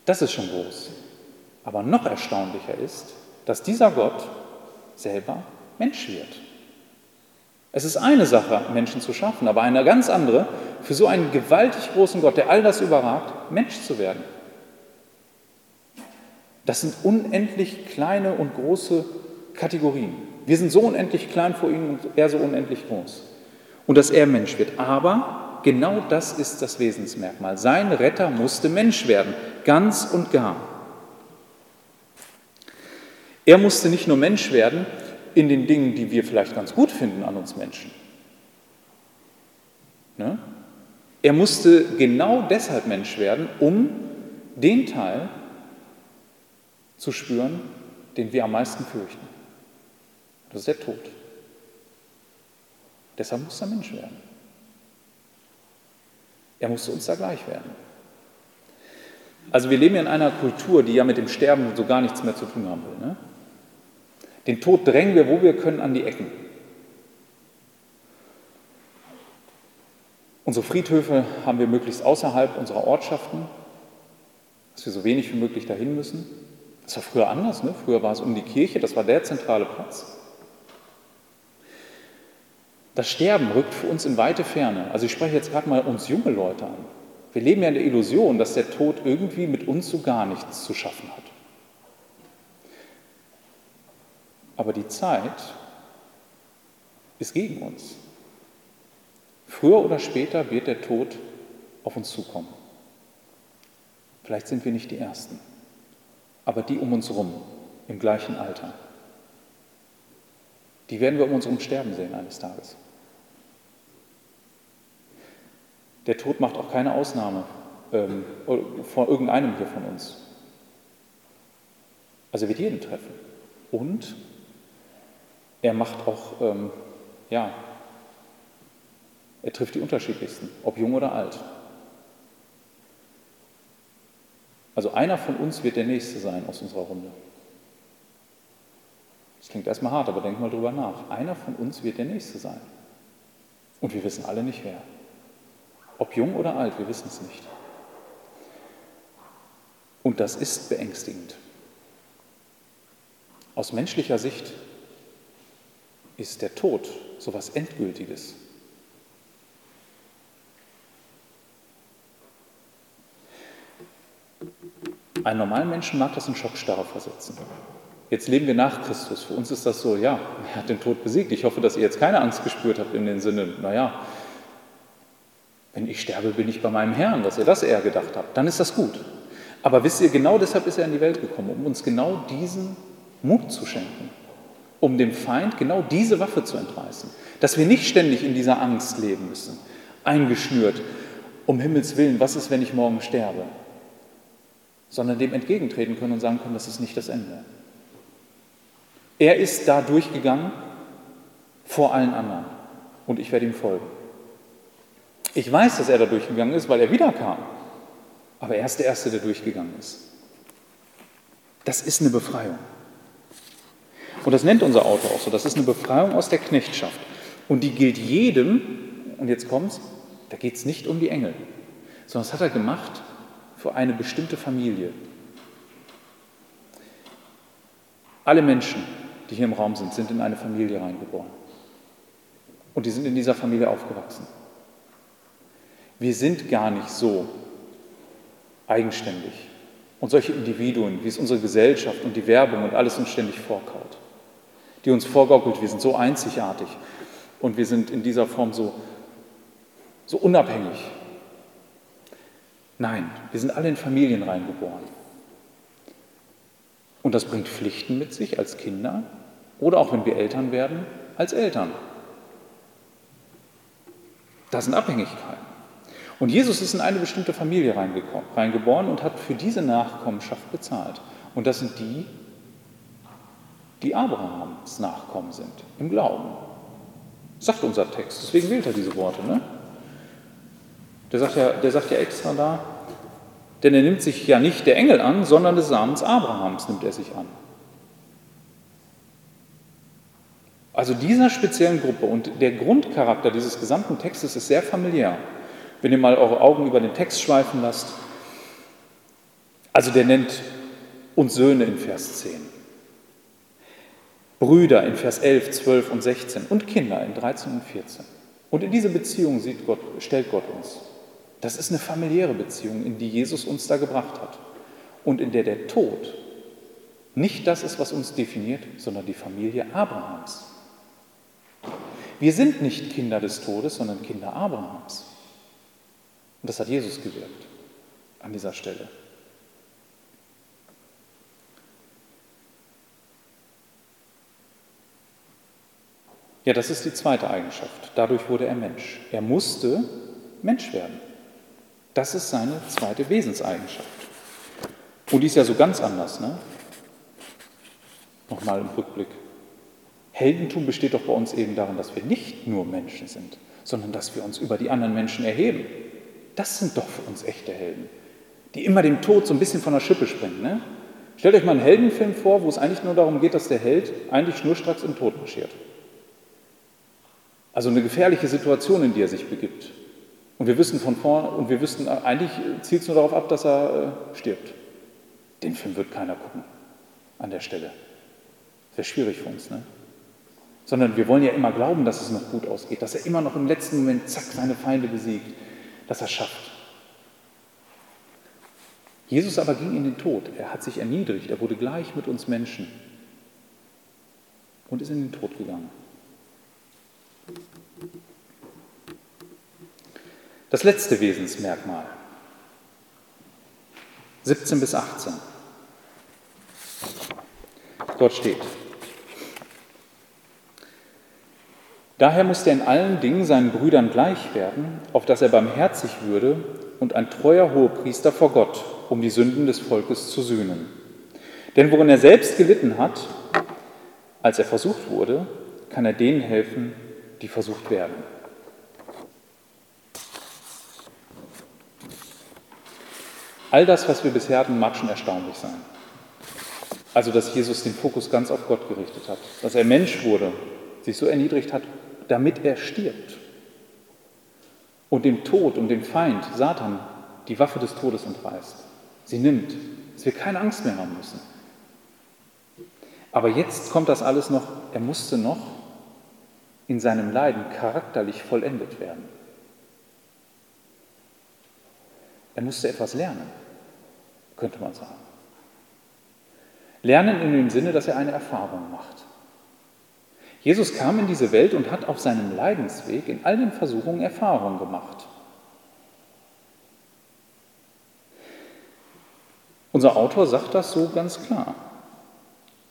Das ist schon groß. Aber noch erstaunlicher ist, dass dieser Gott selber Mensch wird. Es ist eine Sache, Menschen zu schaffen, aber eine ganz andere, für so einen gewaltig großen Gott, der all das überragt, Mensch zu werden. Das sind unendlich kleine und große Kategorien. Wir sind so unendlich klein vor ihm und er so unendlich groß. Und dass er Mensch wird. Aber genau das ist das Wesensmerkmal. Sein Retter musste Mensch werden, ganz und gar. Er musste nicht nur Mensch werden in den Dingen, die wir vielleicht ganz gut finden an uns Menschen. Ne? Er musste genau deshalb Mensch werden, um den Teil zu spüren, den wir am meisten fürchten. Das ist der Tod. Deshalb muss er Mensch werden. Er musste uns da gleich werden. Also wir leben ja in einer Kultur, die ja mit dem Sterben so gar nichts mehr zu tun haben will. Ne? Den Tod drängen wir, wo wir können, an die Ecken. Unsere Friedhöfe haben wir möglichst außerhalb unserer Ortschaften, dass wir so wenig wie möglich dahin müssen. Das war früher anders. Ne? Früher war es um die Kirche, das war der zentrale Platz. Das Sterben rückt für uns in weite Ferne. Also ich spreche jetzt gerade mal uns junge Leute an. Wir leben ja in der Illusion, dass der Tod irgendwie mit uns so gar nichts zu schaffen hat. Aber die Zeit ist gegen uns. Früher oder später wird der Tod auf uns zukommen. Vielleicht sind wir nicht die Ersten, aber die um uns herum im gleichen Alter. Die werden wir um uns herum sterben sehen eines Tages. Der Tod macht auch keine Ausnahme ähm, vor irgendeinem hier von uns. Also wird jeden treffen. Und er macht auch, ähm, ja, er trifft die unterschiedlichsten, ob jung oder alt. Also einer von uns wird der Nächste sein aus unserer Runde. Das klingt erstmal hart, aber denk mal drüber nach. Einer von uns wird der Nächste sein. Und wir wissen alle nicht wer. Ob jung oder alt, wir wissen es nicht. Und das ist beängstigend. Aus menschlicher Sicht ist der Tod so etwas Endgültiges. Einen normalen Menschen mag das in Schockstarre versetzen. Jetzt leben wir nach Christus. Für uns ist das so, ja, er hat den Tod besiegt. Ich hoffe, dass ihr jetzt keine Angst gespürt habt in den Sinne, naja, wenn ich sterbe, bin ich bei meinem Herrn, dass ihr das eher gedacht habt. Dann ist das gut. Aber wisst ihr, genau deshalb ist er in die Welt gekommen, um uns genau diesen Mut zu schenken, um dem Feind genau diese Waffe zu entreißen, dass wir nicht ständig in dieser Angst leben müssen, eingeschnürt, um Himmels willen, was ist, wenn ich morgen sterbe, sondern dem entgegentreten können und sagen können, das ist nicht das Ende. Er ist da durchgegangen vor allen anderen und ich werde ihm folgen. Ich weiß, dass er da durchgegangen ist, weil er wiederkam. Aber er ist der Erste, der durchgegangen ist. Das ist eine Befreiung. Und das nennt unser Autor auch so. Das ist eine Befreiung aus der Knechtschaft. Und die gilt jedem, und jetzt kommt's, da geht es nicht um die Engel, sondern das hat er gemacht für eine bestimmte Familie. Alle Menschen, die hier im Raum sind, sind in eine Familie reingeboren. Und die sind in dieser Familie aufgewachsen. Wir sind gar nicht so eigenständig. Und solche Individuen, wie es unsere Gesellschaft und die Werbung und alles uns ständig vorkaut, die uns vorgaukelt, wir sind so einzigartig und wir sind in dieser Form so, so unabhängig. Nein, wir sind alle in Familien reingeboren. Und das bringt Pflichten mit sich als Kinder oder auch wenn wir Eltern werden, als Eltern. Das sind Abhängigkeiten. Und Jesus ist in eine bestimmte Familie reingeboren und hat für diese Nachkommenschaft bezahlt. Und das sind die, die Abrahams Nachkommen sind, im Glauben. Sagt unser Text, deswegen wählt er diese Worte. Ne? Der, sagt ja, der sagt ja extra da, denn er nimmt sich ja nicht der Engel an, sondern des Samens Abrahams nimmt er sich an. Also dieser speziellen Gruppe und der Grundcharakter dieses gesamten Textes ist sehr familiär. Wenn ihr mal eure Augen über den Text schweifen lasst, Also der nennt uns Söhne in Vers 10, Brüder in Vers 11, 12 und 16 und Kinder in 13 und 14. Und in diese Beziehung Gott, stellt Gott uns. Das ist eine familiäre Beziehung, in die Jesus uns da gebracht hat und in der der Tod nicht das ist, was uns definiert, sondern die Familie Abrahams. Wir sind nicht Kinder des Todes, sondern Kinder Abrahams. Und das hat Jesus gewirkt an dieser Stelle. Ja, das ist die zweite Eigenschaft. Dadurch wurde er Mensch. Er musste Mensch werden. Das ist seine zweite Wesenseigenschaft. Und die ist ja so ganz anders. Ne? Nochmal im Rückblick. Heldentum besteht doch bei uns eben darin, dass wir nicht nur Menschen sind, sondern dass wir uns über die anderen Menschen erheben. Das sind doch für uns echte Helden, die immer dem Tod so ein bisschen von der Schippe springen. Ne? Stellt euch mal einen Heldenfilm vor, wo es eigentlich nur darum geht, dass der Held eigentlich schnurstracks im Tod marschiert. Also eine gefährliche Situation, in die er sich begibt. Und wir wissen von vorn, und wir wissen, eigentlich zielt es nur darauf ab, dass er äh, stirbt. Den Film wird keiner gucken an der Stelle. Wäre schwierig für uns, ne? Sondern wir wollen ja immer glauben, dass es noch gut ausgeht, dass er immer noch im letzten Moment, zack, seine Feinde besiegt, dass er schafft. Jesus aber ging in den Tod. Er hat sich erniedrigt. Er wurde gleich mit uns Menschen und ist in den Tod gegangen. Das letzte Wesensmerkmal. 17 bis 18. Dort steht, Daher musste er in allen Dingen seinen Brüdern gleich werden, auf dass er barmherzig würde und ein treuer Hohepriester vor Gott, um die Sünden des Volkes zu sühnen. Denn worin er selbst gelitten hat, als er versucht wurde, kann er denen helfen, die versucht werden. All das, was wir bisher hatten, mag schon erstaunlich sein. Also, dass Jesus den Fokus ganz auf Gott gerichtet hat, dass er Mensch wurde, sich so erniedrigt hat, damit er stirbt und dem Tod und dem Feind, Satan, die Waffe des Todes entreißt. Sie nimmt, dass wir keine Angst mehr haben müssen. Aber jetzt kommt das alles noch, er musste noch in seinem Leiden charakterlich vollendet werden. Er musste etwas lernen, könnte man sagen. Lernen in dem Sinne, dass er eine Erfahrung macht. Jesus kam in diese Welt und hat auf seinem Leidensweg in all den Versuchungen Erfahrungen gemacht. Unser Autor sagt das so ganz klar.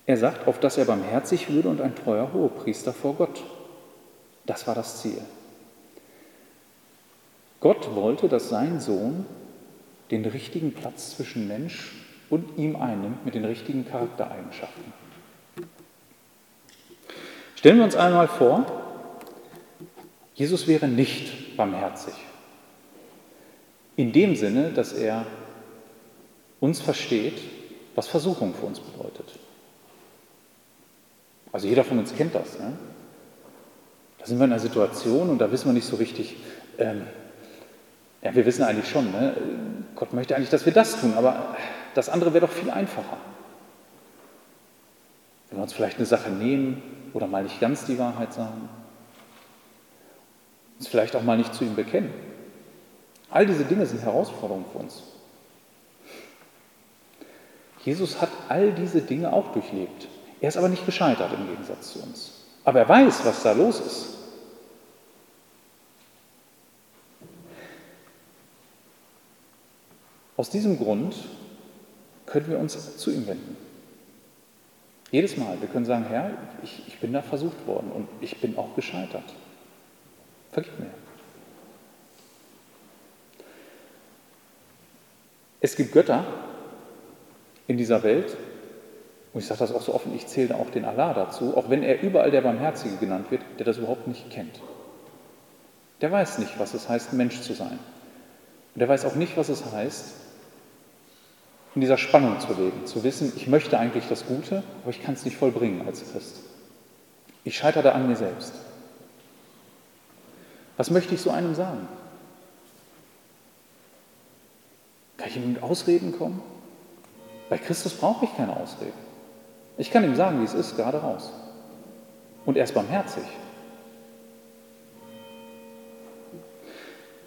Er sagt, auf dass er barmherzig würde und ein treuer Hohepriester vor Gott. Das war das Ziel. Gott wollte, dass sein Sohn den richtigen Platz zwischen Mensch und ihm einnimmt mit den richtigen Charaktereigenschaften. Stellen wir uns einmal vor, Jesus wäre nicht barmherzig. In dem Sinne, dass er uns versteht, was Versuchung für uns bedeutet. Also jeder von uns kennt das. Ne? Da sind wir in einer Situation und da wissen wir nicht so richtig, ähm, ja, wir wissen eigentlich schon, ne? Gott möchte eigentlich, dass wir das tun, aber das andere wäre doch viel einfacher. Wenn wir uns vielleicht eine Sache nehmen, oder mal nicht ganz die Wahrheit sagen, uns vielleicht auch mal nicht zu ihm bekennen. All diese Dinge sind Herausforderungen für uns. Jesus hat all diese Dinge auch durchlebt. Er ist aber nicht gescheitert im Gegensatz zu uns. Aber er weiß, was da los ist. Aus diesem Grund können wir uns zu ihm wenden. Jedes Mal. Wir können sagen, Herr, ich, ich bin da versucht worden und ich bin auch gescheitert. Vergib mir. Es gibt Götter in dieser Welt, und ich sage das auch so offen, ich zähle auch den Allah dazu, auch wenn er überall der Barmherzige genannt wird, der das überhaupt nicht kennt. Der weiß nicht, was es heißt, Mensch zu sein. Und der weiß auch nicht, was es heißt, in dieser Spannung zu leben, zu wissen, ich möchte eigentlich das Gute, aber ich kann es nicht vollbringen als Christ. Ich scheitere da an mir selbst. Was möchte ich so einem sagen? Kann ich ihm mit Ausreden kommen? Bei Christus brauche ich keine Ausreden. Ich kann ihm sagen, wie es ist, gerade raus. Und er ist barmherzig.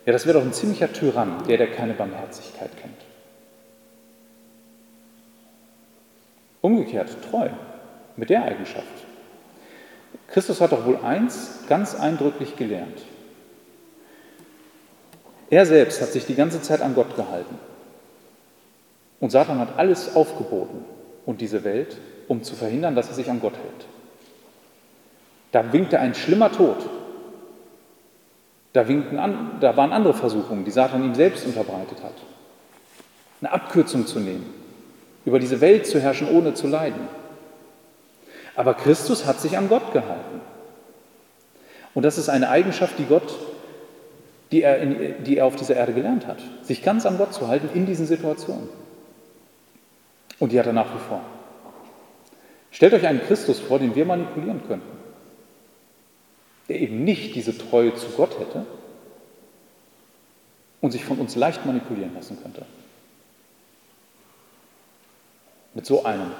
Ja, das wäre doch ein ziemlicher Tyrann, der, der keine Barmherzigkeit kennt. Umgekehrt, treu, mit der Eigenschaft. Christus hat doch wohl eins ganz eindrücklich gelernt. Er selbst hat sich die ganze Zeit an Gott gehalten. Und Satan hat alles aufgeboten und diese Welt, um zu verhindern, dass er sich an Gott hält. Da winkte ein schlimmer Tod. Da, winkten an, da waren andere Versuchungen, die Satan ihm selbst unterbreitet hat. Eine Abkürzung zu nehmen, über diese Welt zu herrschen, ohne zu leiden. Aber Christus hat sich an Gott gehalten. Und das ist eine Eigenschaft, die Gott, die er, in, die er auf dieser Erde gelernt hat, sich ganz an Gott zu halten in diesen Situationen. Und die hat er nach wie vor. Stellt euch einen Christus vor, den wir manipulieren könnten, der eben nicht diese Treue zu Gott hätte und sich von uns leicht manipulieren lassen könnte. Mit so einem,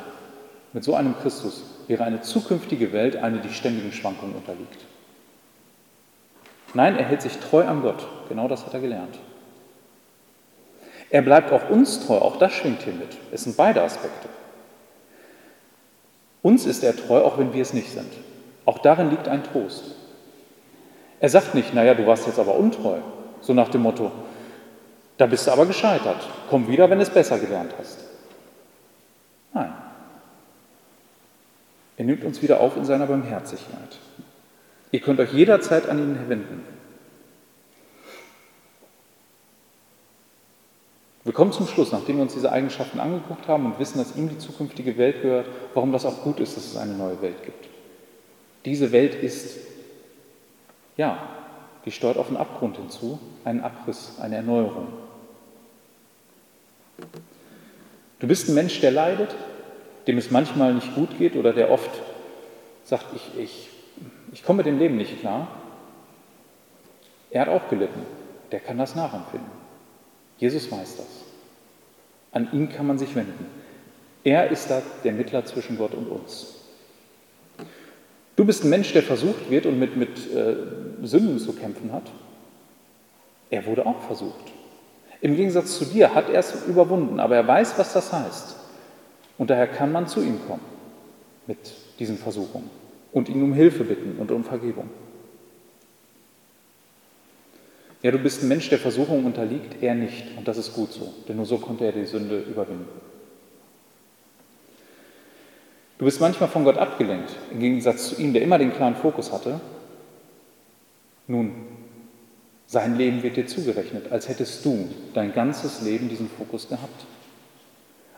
mit so einem Christus wäre eine zukünftige Welt eine, die ständigen Schwankungen unterliegt. Nein, er hält sich treu an Gott. Genau das hat er gelernt. Er bleibt auch uns treu, auch das schwingt hier mit. Es sind beide Aspekte. Uns ist er treu, auch wenn wir es nicht sind. Auch darin liegt ein Trost. Er sagt nicht, naja, du warst jetzt aber untreu, so nach dem Motto, da bist du aber gescheitert, komm wieder, wenn du es besser gelernt hast. Nein. Er nimmt uns wieder auf in seiner Barmherzigkeit. Ihr könnt euch jederzeit an ihn wenden. Wir kommen zum Schluss, nachdem wir uns diese Eigenschaften angeguckt haben und wissen, dass ihm die zukünftige Welt gehört, warum das auch gut ist, dass es eine neue Welt gibt. Diese Welt ist, ja, die steuert auf einen Abgrund hinzu, einen Abriss, eine Erneuerung. Du bist ein Mensch, der leidet, dem es manchmal nicht gut geht oder der oft sagt, ich, ich, ich komme mit dem Leben nicht klar. Er hat auch gelitten. Der kann das nachempfinden. Jesus weiß das. An ihn kann man sich wenden. Er ist da der Mittler zwischen Gott und uns. Du bist ein Mensch, der versucht wird und mit, mit äh, Sünden zu kämpfen hat. Er wurde auch versucht. Im Gegensatz zu dir hat er es überwunden, aber er weiß, was das heißt. Und daher kann man zu ihm kommen mit diesen Versuchungen und ihn um Hilfe bitten und um Vergebung. Ja, du bist ein Mensch, der Versuchung unterliegt, er nicht. Und das ist gut so, denn nur so konnte er die Sünde überwinden. Du bist manchmal von Gott abgelenkt, im Gegensatz zu ihm, der immer den klaren Fokus hatte. Nun, sein Leben wird dir zugerechnet, als hättest du dein ganzes Leben diesen Fokus gehabt.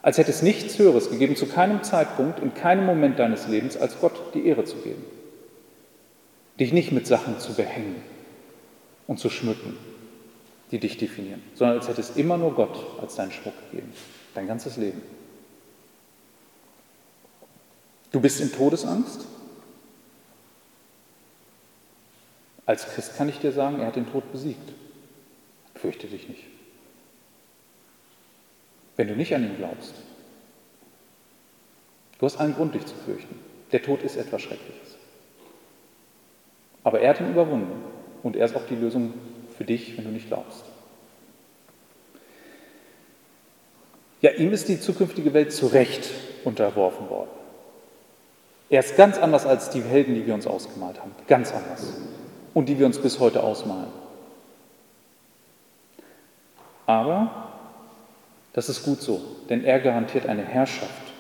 Als hätte es nichts Höheres gegeben, zu keinem Zeitpunkt, in keinem Moment deines Lebens, als Gott die Ehre zu geben. Dich nicht mit Sachen zu behängen, und zu schmücken, die dich definieren, sondern als hätte es immer nur Gott als deinen Schmuck gegeben, dein ganzes Leben. Du bist in Todesangst? Als Christ kann ich dir sagen, er hat den Tod besiegt. Fürchte dich nicht. Wenn du nicht an ihn glaubst, du hast allen Grund, dich zu fürchten. Der Tod ist etwas Schreckliches. Aber er hat ihn überwunden. Und er ist auch die Lösung für dich, wenn du nicht glaubst. Ja, ihm ist die zukünftige Welt zu Recht unterworfen worden. Er ist ganz anders als die Helden, die wir uns ausgemalt haben. Ganz anders. Und die wir uns bis heute ausmalen. Aber das ist gut so, denn er garantiert eine Herrschaft.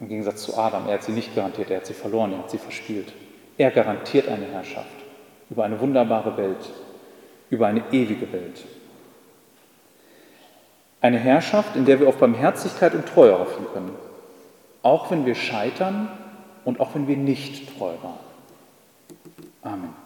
Im Gegensatz zu Adam. Er hat sie nicht garantiert, er hat sie verloren, er hat sie verspielt. Er garantiert eine Herrschaft über eine wunderbare Welt, über eine ewige Welt. Eine Herrschaft, in der wir auf Barmherzigkeit und Treue hoffen können, auch wenn wir scheitern und auch wenn wir nicht treu waren. Amen.